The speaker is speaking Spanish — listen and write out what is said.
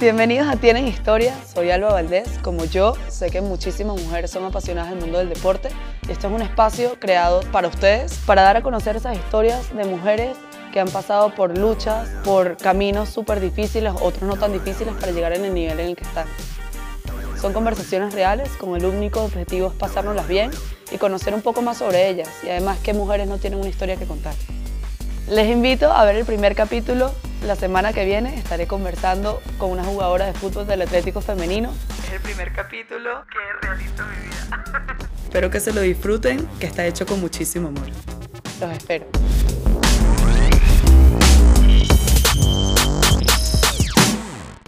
Bienvenidos a Tienen Historia, soy Alba Valdés. Como yo, sé que muchísimas mujeres son apasionadas del mundo del deporte y esto es un espacio creado para ustedes, para dar a conocer esas historias de mujeres que han pasado por luchas, por caminos súper difíciles, otros no tan difíciles para llegar en el nivel en el que están. Son conversaciones reales con el único objetivo es pasárnoslas bien y conocer un poco más sobre ellas y además que mujeres no tienen una historia que contar. Les invito a ver el primer capítulo la semana que viene estaré conversando con una jugadora de fútbol del Atlético Femenino. Es el primer capítulo que realizo en mi vida. Espero que se lo disfruten, que está hecho con muchísimo amor. Los espero.